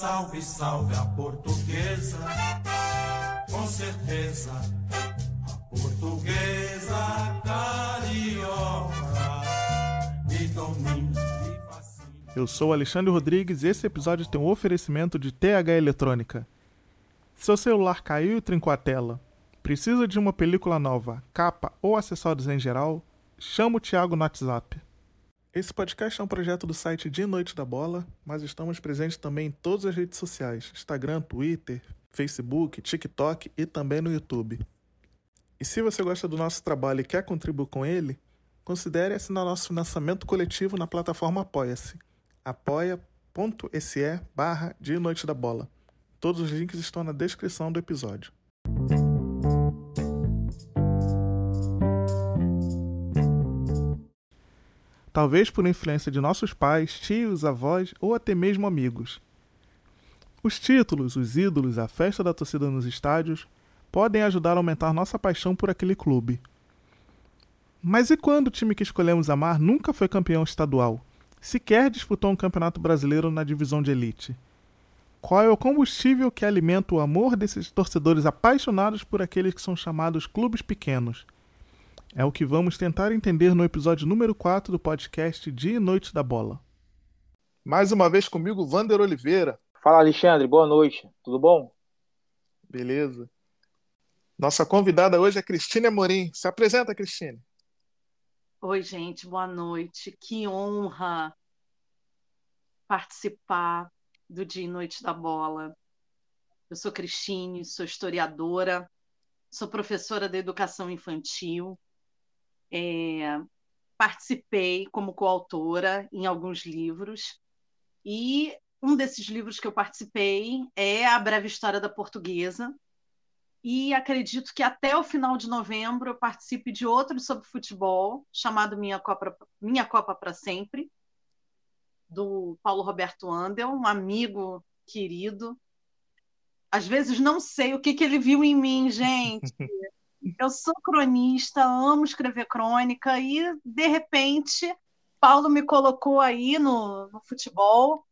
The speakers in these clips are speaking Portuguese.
Salve, salve a portuguesa, com certeza. A portuguesa carioca me domina. Eu sou Alexandre Rodrigues e esse episódio tem um oferecimento de TH Eletrônica. Seu celular caiu e trincou a tela. Precisa de uma película nova, capa ou acessórios em geral? Chama o Thiago no WhatsApp. Esse podcast é um projeto do site De Noite da Bola, mas estamos presentes também em todas as redes sociais: Instagram, Twitter, Facebook, TikTok e também no YouTube. E se você gosta do nosso trabalho e quer contribuir com ele, considere assinar nosso financiamento coletivo na plataforma Apoia-se. apoia.se barra De Noite da Bola. Todos os links estão na descrição do episódio. Talvez por influência de nossos pais, tios, avós ou até mesmo amigos. Os títulos, os ídolos, a festa da torcida nos estádios podem ajudar a aumentar nossa paixão por aquele clube. Mas e quando o time que escolhemos amar nunca foi campeão estadual? Sequer disputou um campeonato brasileiro na divisão de elite? Qual é o combustível que alimenta o amor desses torcedores apaixonados por aqueles que são chamados clubes pequenos? É o que vamos tentar entender no episódio número 4 do podcast Dia e Noite da Bola. Mais uma vez comigo, Vander Oliveira. Fala, Alexandre. Boa noite. Tudo bom? Beleza. Nossa convidada hoje é Cristine Amorim. Se apresenta, Cristine. Oi, gente. Boa noite. Que honra participar do Dia e Noite da Bola. Eu sou Cristine, sou historiadora, sou professora de educação infantil é, participei como coautora em alguns livros, e um desses livros que eu participei é A Breve História da Portuguesa, e acredito que até o final de novembro eu participe de outro sobre futebol, chamado Minha Copa, Minha Copa para Sempre, do Paulo Roberto Andel, um amigo querido. Às vezes não sei o que, que ele viu em mim, gente. Eu sou cronista, amo escrever crônica e, de repente, Paulo me colocou aí no, no futebol.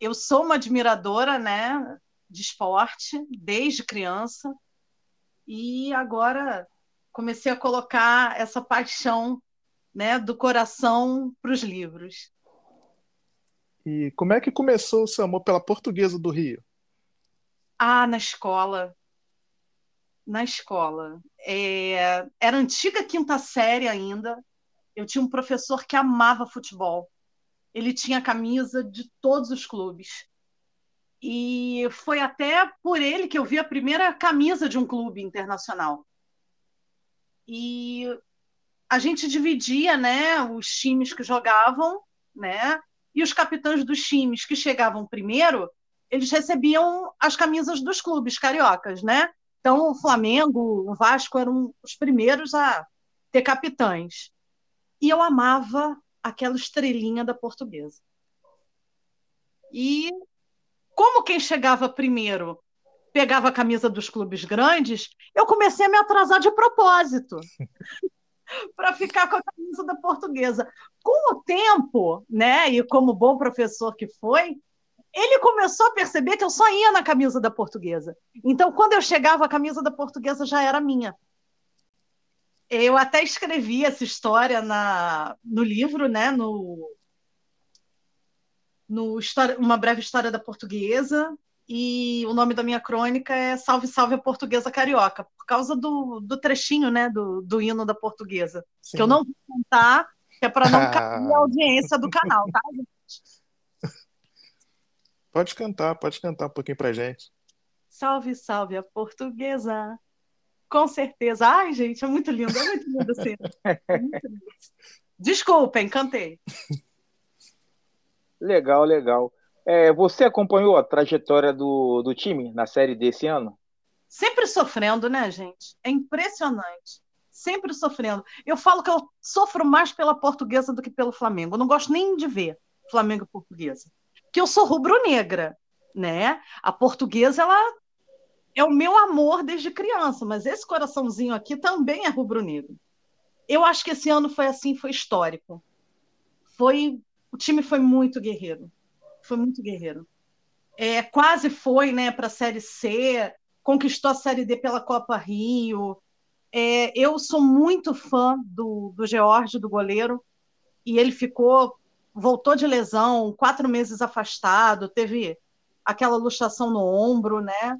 Eu sou uma admiradora né, de esporte desde criança e agora comecei a colocar essa paixão né, do coração para os livros. E como é que começou o seu amor pela portuguesa do Rio? Ah, na escola na escola. É, era antiga quinta série ainda. Eu tinha um professor que amava futebol. Ele tinha camisa de todos os clubes. E foi até por ele que eu vi a primeira camisa de um clube internacional. E a gente dividia, né, os times que jogavam, né, e os capitães dos times que chegavam primeiro, eles recebiam as camisas dos clubes cariocas, né? Então, o Flamengo, o Vasco eram os primeiros a ter capitães. E eu amava aquela estrelinha da portuguesa. E como quem chegava primeiro pegava a camisa dos clubes grandes, eu comecei a me atrasar de propósito para ficar com a camisa da portuguesa. Com o tempo, né, e como bom professor que foi, ele começou a perceber que eu só ia na camisa da portuguesa. Então, quando eu chegava, a camisa da portuguesa já era minha. Eu até escrevi essa história na, no livro, né? No, no história, Uma Breve História da Portuguesa. E o nome da minha crônica é Salve, Salve a Portuguesa Carioca, por causa do, do trechinho né, do, do hino da portuguesa. Sim. Que eu não vou contar, que é para não cair a audiência do canal, tá, gente? Pode cantar, pode cantar um pouquinho pra gente. Salve, salve a portuguesa. Com certeza. Ai, gente, é muito lindo, é muito lindo assim. É Desculpem, cantei. Legal, legal. É, você acompanhou a trajetória do, do time na série desse ano? Sempre sofrendo, né, gente? É impressionante. Sempre sofrendo. Eu falo que eu sofro mais pela portuguesa do que pelo Flamengo. Eu não gosto nem de ver Flamengo e portuguesa que eu sou rubro-negra, né? A portuguesa ela é o meu amor desde criança, mas esse coraçãozinho aqui também é rubro-negro. Eu acho que esse ano foi assim, foi histórico. Foi o time foi muito guerreiro. Foi muito guerreiro. é, quase foi né, para a Série C, conquistou a Série D pela Copa Rio. É, eu sou muito fã do, do George, do goleiro, e ele ficou, voltou de lesão, quatro meses afastado, teve aquela luxação no ombro, né?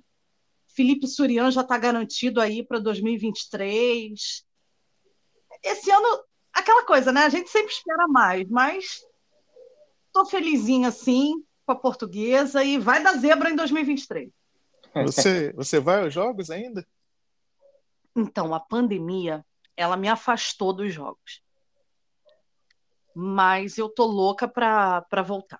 Felipe Surian já está garantido aí para 2023. Esse ano, aquela coisa, né? A gente sempre espera mais, mas estou felizinha assim com a portuguesa e vai dar zebra em 2023. Você, você vai aos jogos ainda? Então, a pandemia, ela me afastou dos jogos. Mas eu tô louca para voltar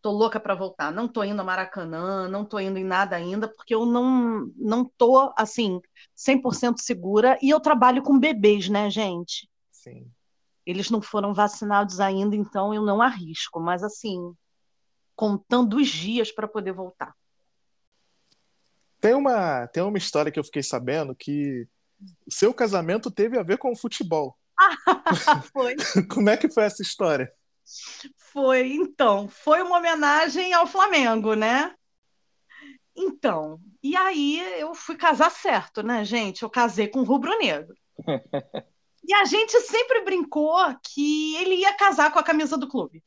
tô louca para voltar. Não tô indo a Maracanã, não tô indo em nada ainda, porque eu não não tô assim 100% segura e eu trabalho com bebês, né, gente? Sim. Eles não foram vacinados ainda, então eu não arrisco, mas assim, contando os dias para poder voltar. Tem uma tem uma história que eu fiquei sabendo que seu casamento teve a ver com o futebol. foi. Como é que foi essa história? Foi, então, foi uma homenagem ao Flamengo, né? Então, e aí eu fui casar certo, né, gente? Eu casei com o rubro-negro. e a gente sempre brincou que ele ia casar com a camisa do clube.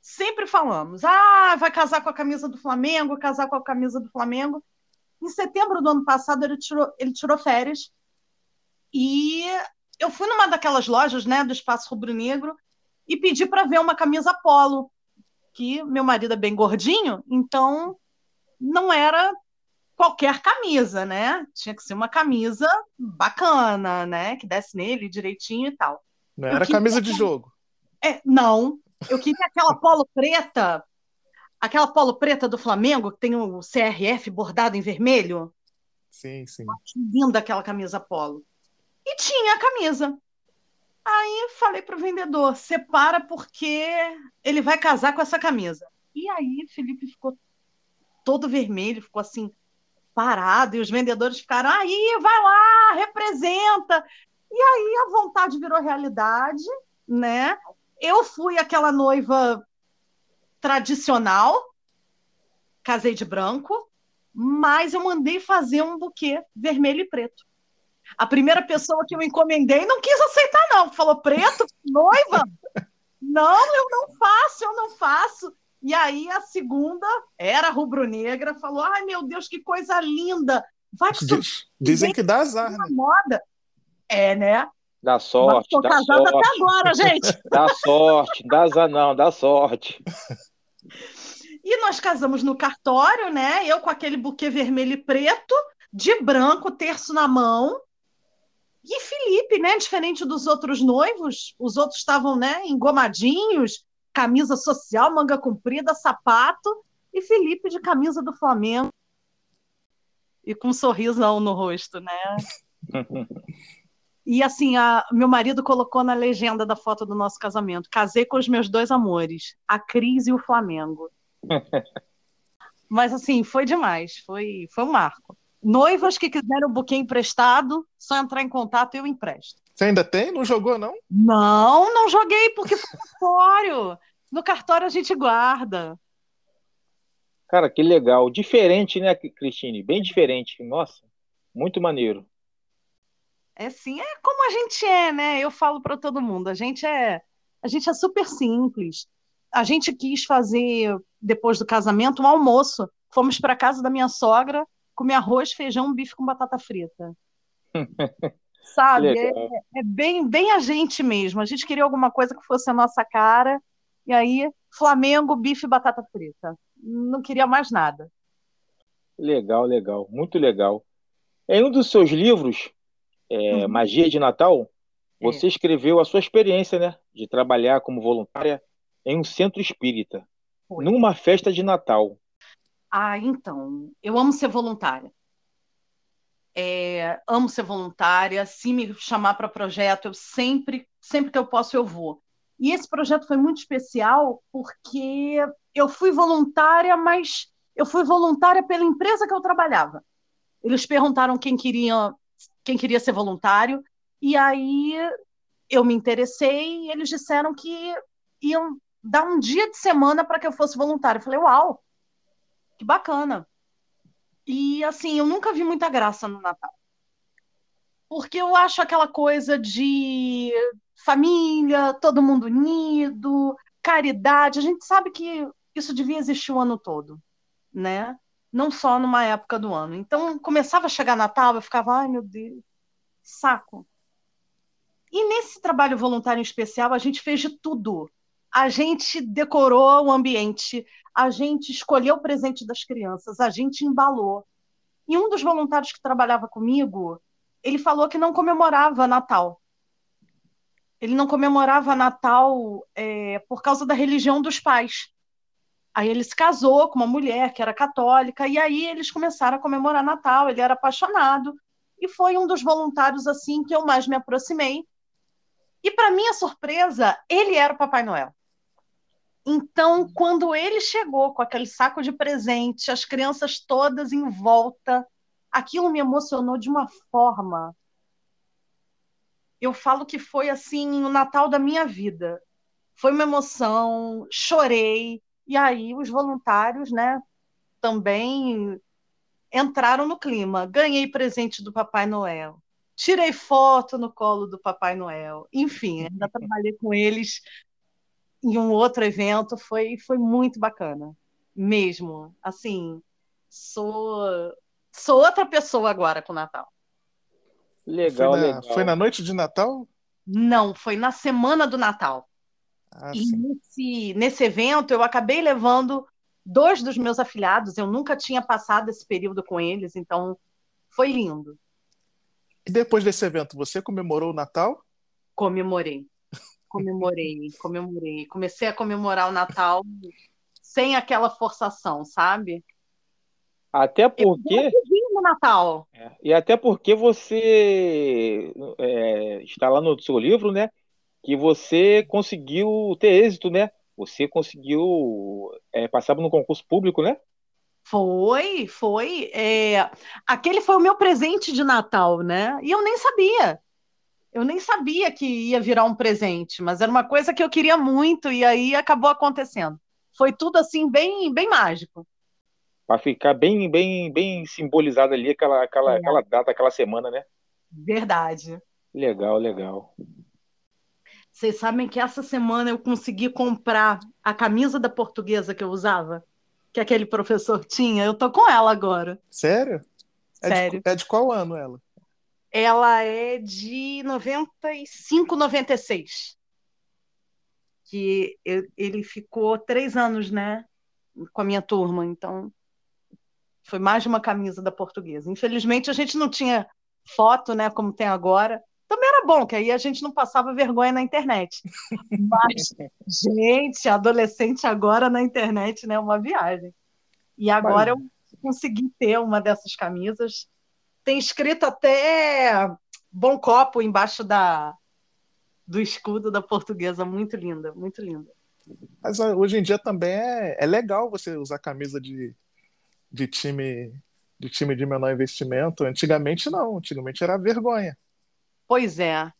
Sempre falamos, ah, vai casar com a camisa do Flamengo, casar com a camisa do Flamengo. Em setembro do ano passado, ele tirou, ele tirou férias e eu fui numa daquelas lojas, né, do Espaço Rubro Negro, e pedi para ver uma camisa polo, que meu marido é bem gordinho, então não era qualquer camisa, né? Tinha que ser uma camisa bacana, né? Que desse nele direitinho e tal. Não era camisa de jogo. É, não. Eu queria aquela polo preta, aquela polo preta do Flamengo, que tem o CRF bordado em vermelho. Sim, sim. Linda aquela camisa polo. E tinha a camisa. Aí falei pro vendedor, separa porque ele vai casar com essa camisa. E aí Felipe ficou todo vermelho, ficou assim parado e os vendedores ficaram aí, vai lá, representa. E aí a vontade virou realidade, né? Eu fui aquela noiva tradicional, casei de branco, mas eu mandei fazer um buquê vermelho e preto. A primeira pessoa que eu encomendei não quis aceitar, não. Falou, preto, noiva? Não, eu não faço, eu não faço. E aí a segunda era rubro-negra, falou: ai meu Deus, que coisa linda! Vai Diz, Dizem que dá azar. Né? Moda. É, né? Dá sorte. Mas tô dá casada sorte. até agora, gente. Dá sorte, dá azar não, dá sorte. E nós casamos no cartório, né? Eu com aquele buquê vermelho e preto, de branco, terço na mão, e Felipe, né, diferente dos outros noivos, os outros estavam, né, engomadinhos, camisa social, manga comprida, sapato, e Felipe de camisa do Flamengo e com um sorrisão no rosto, né? e assim, a, meu marido colocou na legenda da foto do nosso casamento: casei com os meus dois amores, a Cris e o Flamengo. Mas assim, foi demais, foi, foi um marco. Noivas que quiserem o buquê emprestado, só entrar em contato e eu empresto. Você ainda tem? Não jogou, não? Não, não joguei porque foi cartório. No cartório a gente guarda. Cara, que legal. Diferente, né, Cristine? Bem diferente. Nossa, muito maneiro. É sim, é como a gente é, né? Eu falo para todo mundo, a gente é, a gente é super simples. A gente quis fazer depois do casamento um almoço. Fomos para casa da minha sogra comer arroz, feijão, bife com batata frita. Sabe? É, é, bem, bem a gente mesmo. A gente queria alguma coisa que fosse a nossa cara. E aí, Flamengo, bife e batata frita. Não queria mais nada. Legal, legal. Muito legal. Em um dos seus livros, é, uhum. Magia de Natal, você é. escreveu a sua experiência né, de trabalhar como voluntária em um centro espírita, Foi. numa festa de Natal. Ah, então, eu amo ser voluntária. É, amo ser voluntária. Se me chamar para projeto, eu sempre, sempre que eu posso, eu vou. E esse projeto foi muito especial porque eu fui voluntária, mas eu fui voluntária pela empresa que eu trabalhava. Eles perguntaram quem queria, quem queria ser voluntário, e aí eu me interessei e eles disseram que iam dar um dia de semana para que eu fosse voluntária. Eu falei, uau! Que bacana. E assim, eu nunca vi muita graça no Natal. Porque eu acho aquela coisa de família, todo mundo unido, caridade. A gente sabe que isso devia existir o ano todo, né? Não só numa época do ano. Então, começava a chegar Natal, eu ficava, ai meu Deus, saco. E nesse trabalho voluntário em especial, a gente fez de tudo. A gente decorou o ambiente, a gente escolheu o presente das crianças, a gente embalou. E um dos voluntários que trabalhava comigo, ele falou que não comemorava Natal. Ele não comemorava Natal é, por causa da religião dos pais. Aí ele se casou com uma mulher que era católica, e aí eles começaram a comemorar Natal. Ele era apaixonado, e foi um dos voluntários assim que eu mais me aproximei. E para minha surpresa, ele era o Papai Noel. Então, quando ele chegou com aquele saco de presente, as crianças todas em volta, aquilo me emocionou de uma forma. Eu falo que foi assim o Natal da minha vida. Foi uma emoção, chorei, e aí os voluntários, né, também entraram no clima. Ganhei presente do Papai Noel. Tirei foto no colo do Papai Noel. Enfim, ainda trabalhei com eles em um outro evento, foi, foi muito bacana, mesmo. Assim, sou, sou outra pessoa agora com o Natal. Legal, foi na, legal. Foi na noite de Natal? Não, foi na semana do Natal. Ah, e sim. nesse, nesse evento eu acabei levando dois dos meus afilhados, eu nunca tinha passado esse período com eles, então foi lindo. E depois desse evento, você comemorou o Natal? Comemorei. Comemorei, comemorei. Comecei a comemorar o Natal sem aquela forçação, sabe? Até porque. Eu no Natal. É, E até porque você é, está lá no seu livro, né? Que você conseguiu ter êxito, né? Você conseguiu é, passar no concurso público, né? Foi, foi. É, aquele foi o meu presente de Natal, né? E eu nem sabia. Eu nem sabia que ia virar um presente, mas era uma coisa que eu queria muito e aí acabou acontecendo. Foi tudo assim bem, bem mágico. Para ficar bem, bem, bem simbolizado ali aquela, aquela, É. aquela data, aquela semana, né? Verdade. Legal, legal. Vocês sabem que essa semana eu consegui comprar a camisa da portuguesa que eu usava, que aquele professor tinha. Eu tô com ela agora. Sério? É de- Sério. é de qual ano ela? Ela é de 95, 96. Que eu- ele ficou três anos, né? Com a minha turma. Então, foi mais de uma camisa da portuguesa. Infelizmente, a gente não tinha foto, né? Como tem agora. Também era bom, que aí a gente não passava vergonha na internet. Mas, gente, adolescente agora na internet, né? é Uma viagem. E agora eu consegui ter uma dessas camisas. Tem escrito até Bom Copo embaixo da, do escudo da portuguesa. Muito linda, muito linda. Mas hoje em dia também é, é legal você usar camisa de, de time de time de menor investimento. Antigamente não, antigamente era vergonha. Pois é.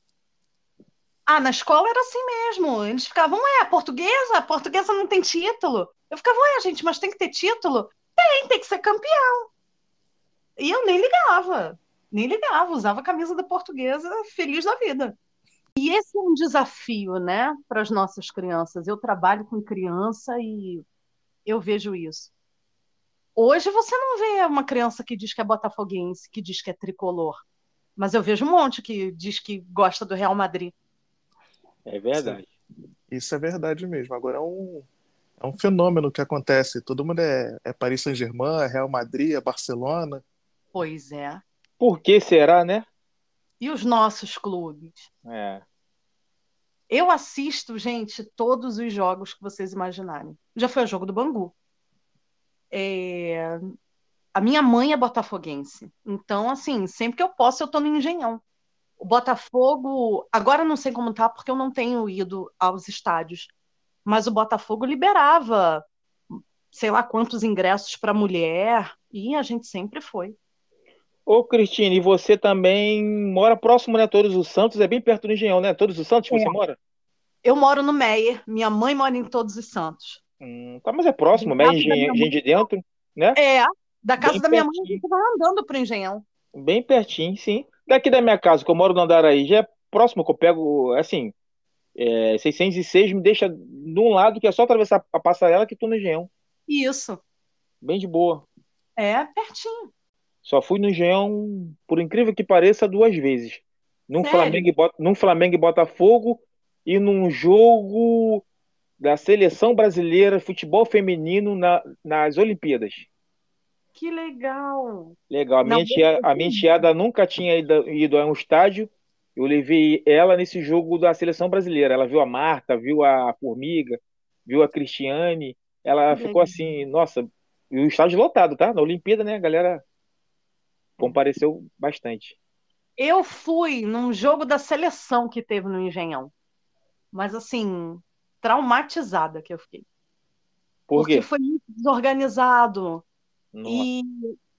Ah, na escola era assim mesmo. Eles ficavam, ué, portuguesa? Portuguesa não tem título. Eu ficava, ué, gente, mas tem que ter título? Tem, tem que ser campeão. E eu nem ligava. Nem ligava, usava a camisa da portuguesa feliz da vida. E esse é um desafio, né, para as nossas crianças. Eu trabalho com criança e eu vejo isso. Hoje você não vê uma criança que diz que é botafoguense, que diz que é tricolor. Mas eu vejo um monte que diz que gosta do Real Madrid. É verdade. Isso é verdade mesmo. Agora é um, é um fenômeno que acontece. Todo mundo é, é Paris Saint-Germain, é Real Madrid, é Barcelona. Pois é. Por que será, né? E os nossos clubes? É. Eu assisto, gente, todos os jogos que vocês imaginarem. Já foi o jogo do Bangu. É, A minha mãe é botafoguense. Então, assim, sempre que eu posso, eu tô no Engenhão. O Botafogo, agora não sei como tá, porque eu não tenho ido aos estádios. Mas o Botafogo liberava, sei lá quantos ingressos para mulher, e a gente sempre foi. Ô, Cristina, e você também mora próximo, né? Todos os Santos, é bem perto do Engenhão, né? Todos os Santos que É. você mora? Eu moro no Meier, minha mãe mora em Todos os Santos. Hum, tá, mas é próximo, minha Engenho de Dentro. né? É, da casa Bem da minha mãe, pertinho. gente vai andando pro Engenhão. Bem pertinho, sim. Daqui da minha casa, que eu moro no Andaraí, já é próximo que eu pego, assim, é, 606 me deixa de um lado, que é só atravessar a passarela que tô no Engenhão. Isso. Bem de boa. É, pertinho. Só fui no Engenhão, por incrível que pareça, duas vezes. Num Sério? Flamengo, e num Flamengo e Botafogo e num jogo da seleção brasileira futebol feminino na- nas Olimpíadas. Que legal. Legal. A minha, Não, tia- a minha enteada nunca tinha ido, ido a um estádio. Eu levei ela nesse jogo da seleção brasileira. Ela viu a Marta, viu a Formiga, viu a Cristiane. Ela Que ficou legal. assim, nossa, e o estádio lotado, tá? Na Olimpíada, né? A galera compareceu bastante. Eu fui num jogo da seleção que teve no Engenhão. Mas assim, traumatizada que eu fiquei. Por Porque quê? foi muito desorganizado. Nossa. E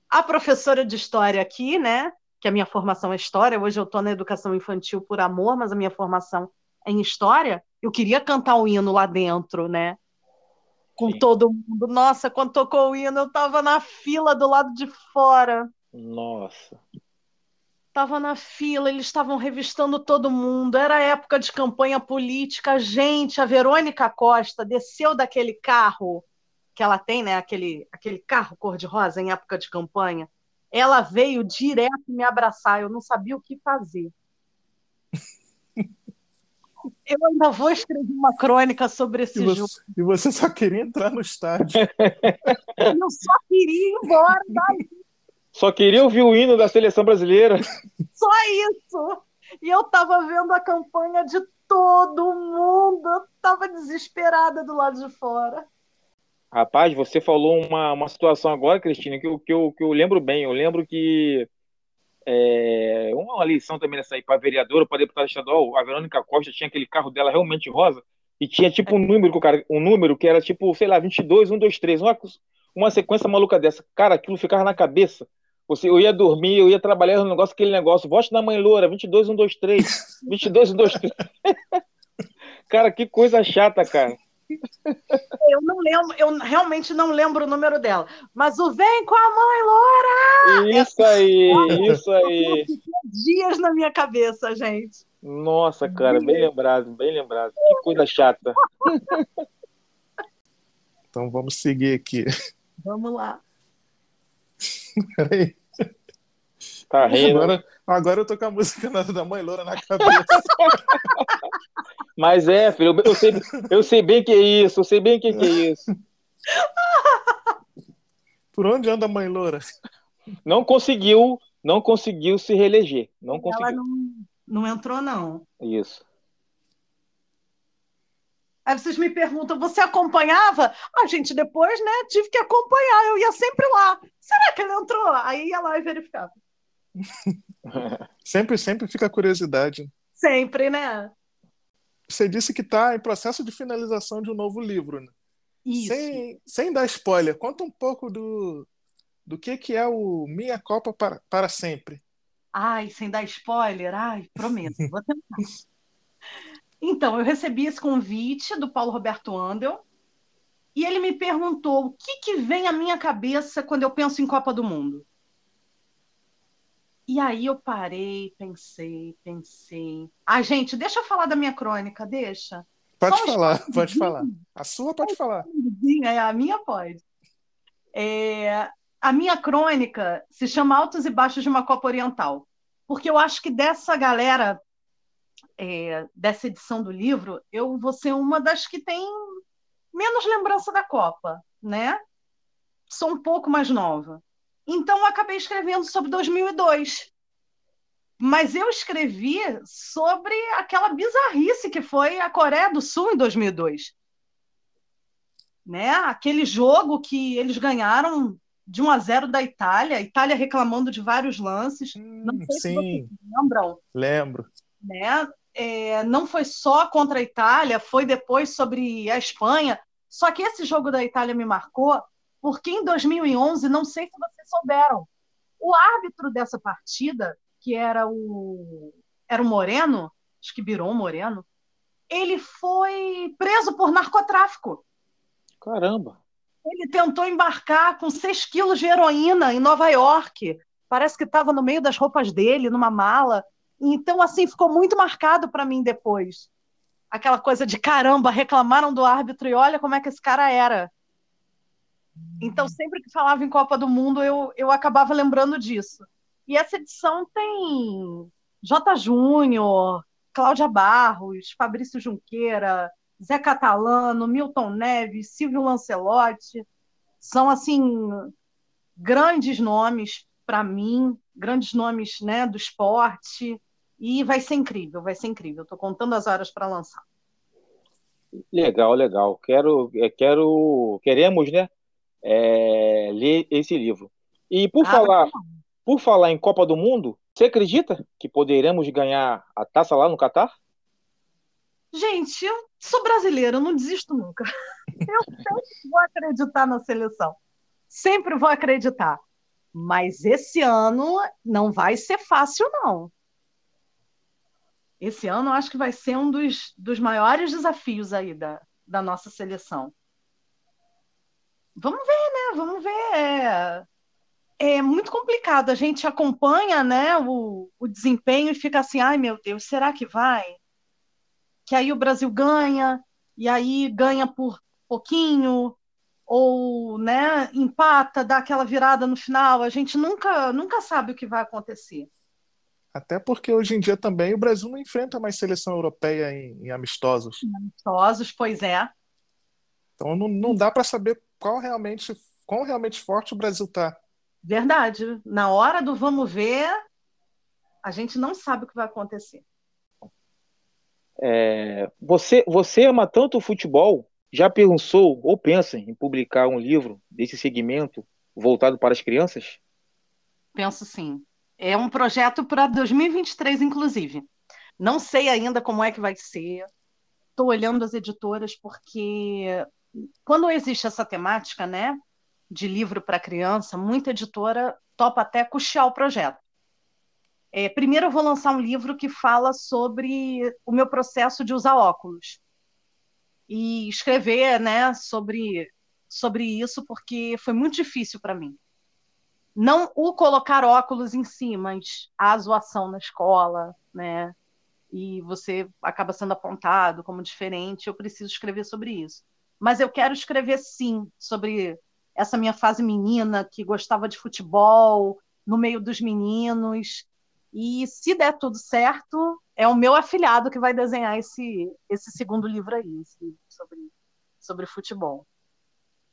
a professora de história aqui, né? Que a minha formação é história, hoje eu estou na educação infantil por amor, mas a minha formação é em história. Eu queria cantar o hino lá dentro, né? Com Sim. todo mundo. Nossa, quando tocou o hino, eu estava na fila do lado de fora. Nossa. Estava na fila, eles estavam revistando todo mundo. Era época de campanha política. Gente, a Verônica Costa desceu daquele carro que ela tem, né? Aquele, aquele carro cor-de-rosa em época de campanha. Ela veio direto me abraçar. Eu não sabia o que fazer. Eu ainda vou escrever uma crônica sobre esse E jogo. você, e você só queria entrar no estádio. Eu só queria ir embora daí. Só queria ouvir o hino da seleção brasileira. Só isso. E eu tava vendo a campanha de todo mundo. Eu tava desesperada do lado de fora. Rapaz, você falou uma, uma situação agora, Cristina, que eu, que, eu, que eu lembro bem. Eu lembro que é, uma eleição também nessa aí para vereadora, para deputada estadual, a Verônica Costa tinha aquele carro dela realmente rosa e tinha tipo um número, que cara, um número que era tipo, sei lá, 22, 1, 2, 3, uma, uma sequência maluca dessa. Cara, aquilo ficava na cabeça. Você, eu ia dormir, eu ia trabalhar no negócio, aquele negócio, vote na mãe loura, 22, 1, 2, 3, 22, 1, 2, 3. Cara, que coisa chata, cara. Eu não lembro, eu realmente não lembro o número dela. Mas o Vem com a Mãe Loura Isso aí, isso aí. dias na minha cabeça, gente. Nossa, cara, bem lembrado, bem lembrado. Que coisa chata. Então vamos seguir aqui. Vamos lá. Peraí. Tá rindo. Agora, agora eu tô com a música da- da mãe loura na cabeça. Mas é, filho, eu sei, eu sei bem que é isso, eu sei bem que que é isso. Por onde anda a mãe loura? Não conseguiu, não conseguiu se reeleger. Não Ela conseguiu. não, não entrou, não. Isso. Aí vocês me perguntam, você acompanhava? Ah, gente, depois, né, tive que acompanhar, eu ia sempre lá. Será que ele entrou? Aí ia lá e verificava. Sempre, sempre fica a curiosidade. Sempre, né? Você disse que está em processo de finalização de um novo livro. Né? Isso. Sem, sem dar spoiler, conta um pouco do, do que, que é o Minha Copa para, para Sempre. Ai, sem dar spoiler, ai, prometo, vou tentar. Então, eu recebi esse convite do Paulo Roberto Andel e ele me perguntou o que, que vem à minha cabeça quando eu penso em Copa do Mundo. E aí eu parei, pensei, pensei. Ah, gente, deixa eu falar da minha crônica, deixa. Pode falar, pode falar. A sua pode falar. É, a minha pode. É, a minha crônica se chama Altos e Baixos de uma Copa Oriental, porque eu acho que dessa galera, é, dessa edição do livro, eu vou ser uma das que tem menos lembrança da Copa, né? Sou um pouco mais nova. Então, eu acabei escrevendo sobre 2002. Mas eu escrevi sobre aquela bizarrice que foi a Coreia do Sul em 2002 né? Aquele jogo que eles ganharam de 1 a 0 da Itália, a Itália reclamando de vários lances. Não Hum, sei se sim, vocês lembram, lembro. né? É, não foi só contra a Itália, foi depois sobre a Espanha. Só que esse jogo da Itália me marcou porque em 2011, não sei se vocês souberam, o árbitro dessa partida, que era o era o Moreno, acho que virou Moreno, ele foi preso por narcotráfico. Caramba. Ele tentou embarcar com 6 quilos de heroína em Nova York. Parece que estava no meio das roupas dele, numa mala. Então, assim, ficou muito marcado para mim depois. Aquela coisa de caramba, reclamaram do árbitro e olha como é que esse cara era. Então, sempre que falava em Copa do Mundo, eu, eu acabava lembrando disso. E essa edição tem J. Júnior, Cláudia Barros, Fabrício Junqueira, Zé Catalano, Milton Neves, Silvio Lancelotti. São, assim, grandes nomes para mim, grandes nomes né, do esporte. E vai ser incrível, vai ser incrível. Estou contando as horas para lançar. Legal, legal. Quero, é, quero, queremos, né, é, ler esse livro. E por ah, falar, por falar em Copa do Mundo, você acredita que poderemos ganhar a taça lá no Catar? Gente, eu sou brasileira, eu não desisto nunca. Eu sempre vou acreditar na seleção. Sempre vou acreditar. Mas esse ano não vai ser fácil, não. Esse ano eu acho que vai ser um dos, dos maiores desafios aí da, da nossa seleção. Vamos ver, né? Vamos ver. É, é muito complicado. A gente acompanha né, o, o desempenho e fica assim, ai meu Deus, será que vai? Que aí o Brasil ganha, e aí ganha por pouquinho, ou né, empata, dá aquela virada no final. A gente nunca, nunca sabe o que vai acontecer. Até porque hoje em dia também o Brasil não enfrenta mais seleção europeia em, em amistosos. Em amistosos, pois é. Então não, não dá para saber qual realmente, quão realmente forte o Brasil está. Verdade. Na hora do vamos ver, a gente não sabe o que vai acontecer. É, você, você ama tanto o futebol, já pensou ou pensa em publicar um livro desse segmento voltado para as crianças? Penso sim. É um projeto para 2023, inclusive. Não sei ainda como é que vai ser. Estou olhando as editoras porque quando existe essa temática, né, de livro para criança, muita editora topa até custear o projeto. É, primeiro, eu vou lançar um livro que fala sobre o meu processo de usar óculos e escrever, né, sobre sobre isso, porque foi muito difícil para mim. Não o colocar óculos em si, mas a zoação na escola, né? E você acaba sendo apontado como diferente. Eu preciso escrever sobre isso mas eu quero escrever sim sobre essa minha fase menina que gostava de futebol no meio dos meninos. E se der tudo certo, é o meu afilhado que vai desenhar esse, esse segundo livro aí, sobre, sobre futebol.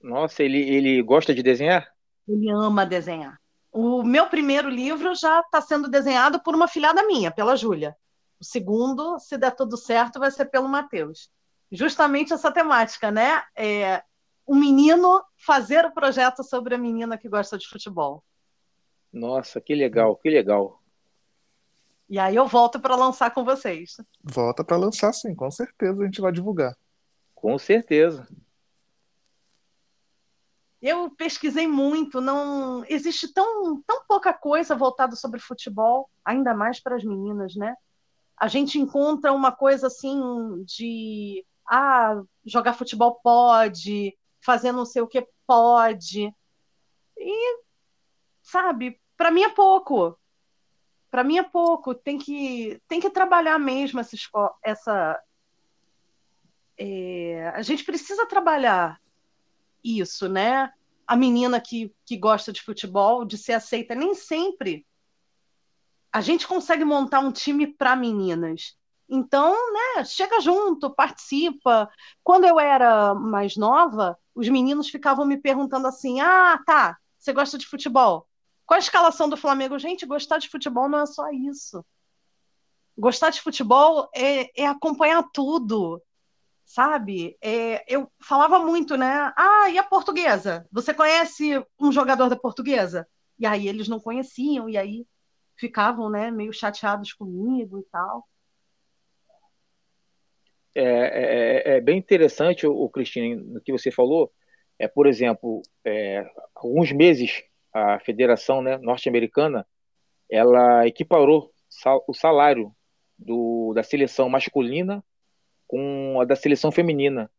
Nossa, ele, ele gosta de desenhar? Ele ama desenhar. O meu primeiro livro já está sendo desenhado por uma filhada minha, pela Júlia. O segundo, se der tudo certo, vai ser pelo Matheus justamente essa temática, né? É, o menino fazer o projeto sobre a menina que gosta de futebol. Nossa, que legal, que legal. E aí eu volto para lançar com vocês. Volta para lançar, sim, com certeza a gente vai divulgar. Com certeza. Eu pesquisei muito, não existe tão, tão pouca coisa voltada sobre futebol, ainda mais para as meninas, né? A gente encontra uma coisa assim de ah, jogar futebol pode, fazer não sei o que pode. E, sabe, para mim é pouco. Para mim é pouco. Tem que, tem que trabalhar mesmo essa. essa é, a gente precisa trabalhar isso, né? A menina que, que gosta de futebol, de ser aceita, nem sempre a gente consegue montar um time para meninas. Então, né, chega junto, participa. Quando eu era mais nova, os meninos ficavam me perguntando assim: ah, tá, você gosta de futebol? Qual a escalação do Flamengo? Gente, gostar de futebol não é só isso. Gostar de futebol é, é acompanhar tudo, sabe? É, eu falava muito, né? Ah, e a portuguesa? Você conhece um jogador da portuguesa? E aí eles não conheciam, e aí ficavam, né, meio chateados comigo e tal. É, é, é, é, bem interessante, o, Cristina, o que você falou. É, por exemplo, é, alguns meses a Federação né, Norte-Americana ela equiparou sal, o salário do, da seleção masculina com a da seleção feminina.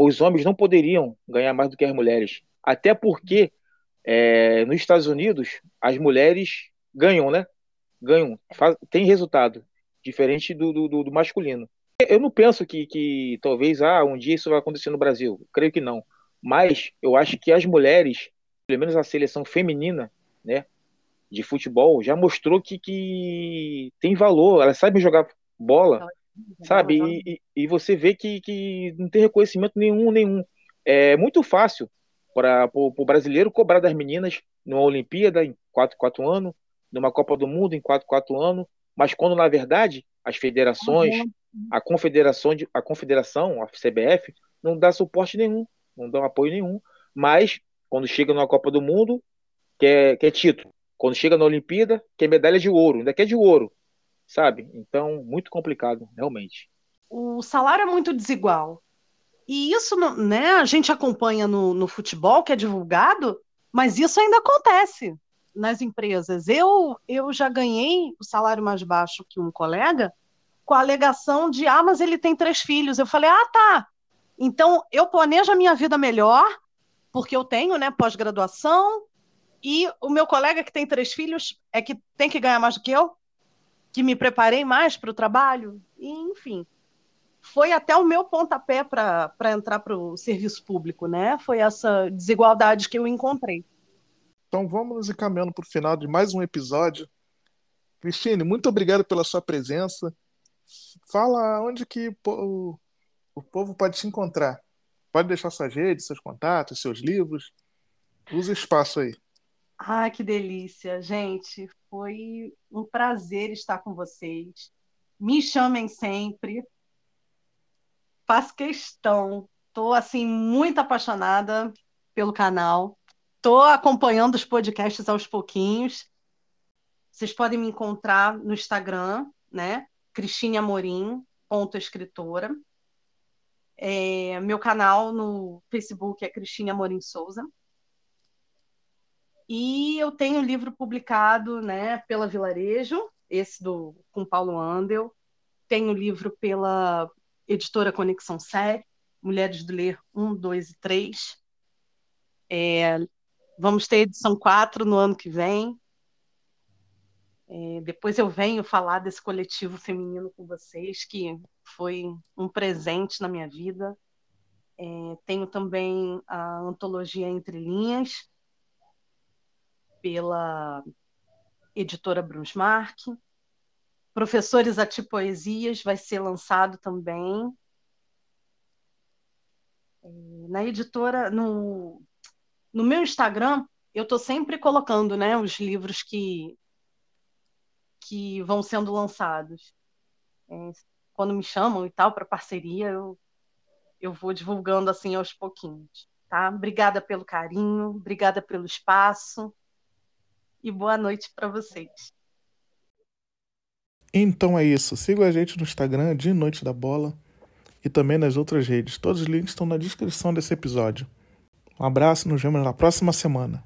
os homens não poderiam ganhar mais do que as mulheres. Até porque é, nos Estados Unidos as mulheres ganham, né? Ganham, faz, tem resultado diferente do, do, do, masculino. Eu não penso que, que talvez ah, um dia isso vai acontecer no Brasil. Creio que não. Mas eu acho que as mulheres, pelo menos a seleção feminina, né, de futebol, já mostrou que, que tem valor. Elas sabem jogar bola, sabe? E, e, você vê que, que não tem reconhecimento nenhum, nenhum. É muito fácil para o brasileiro cobrar das meninas numa Olimpíada em 4, 4 anos, numa Copa do Mundo em 4, 4 anos, mas quando na verdade as federações, uhum. A confederação, de, a confederação, a CBF, não dá suporte nenhum, não dá apoio nenhum. Mas quando chega numa Copa do Mundo, quer, quer título. Quando chega na Olimpíada, quer medalha de ouro, ainda quer de ouro sabe? Então, muito complicado, realmente. O salário é muito desigual. E isso, né, a gente acompanha no, no futebol, que é divulgado, mas isso ainda acontece nas empresas. Eu, eu já ganhei o salário mais baixo que um colega com a alegação de, ah, mas ele tem três filhos. Eu falei, ah, tá. Então, eu planejo a minha vida melhor, porque eu tenho, né, pós-graduação, e o meu colega que tem três filhos é que tem que ganhar mais do que eu que me preparei mais para o trabalho, e, enfim. Foi até o meu pontapé para entrar para o serviço público, né? Foi essa desigualdade que eu encontrei. Então vamos encaminhando para o final de mais um episódio. Cristine, muito obrigado pela sua presença. Fala onde que o, o povo pode te encontrar. Pode deixar suas redes, seus contatos, seus livros. Use o espaço aí. Ah, que delícia, gente. Foi um prazer estar com vocês. Me chamem sempre. Faço questão. Estou assim muito apaixonada pelo canal. Estou acompanhando os podcasts aos pouquinhos. Vocês podem me encontrar no Instagram, né? Cristine Amorim, ponto escritora. É, meu canal no Facebook é Cristine Amorim Souza. E eu tenho um livro publicado né, pela Vilarejo, esse do com Paulo Andel. Tenho um livro pela editora Conexão Série, Mulheres do Ler 1, 2 e 3. É, vamos ter edição 4 no ano que vem. É, depois eu venho falar desse coletivo feminino com vocês, que foi um presente na minha vida. É, tenho também a antologia Entre Linhas, pela editora Brusmark. Professores Ati Poesias vai ser lançado também. É, na editora, no, no meu Instagram, eu estou sempre colocando né, os livros que, que vão sendo lançados. É, quando me chamam e tal para parceria, eu, eu vou divulgando assim aos pouquinhos. Tá? Obrigada pelo carinho, obrigada pelo espaço e boa noite para vocês. Então é isso. Siga a gente no Instagram de Noite da Bola e também nas outras redes. Todos os links estão na descrição desse episódio. Um abraço, nos vemos na próxima semana.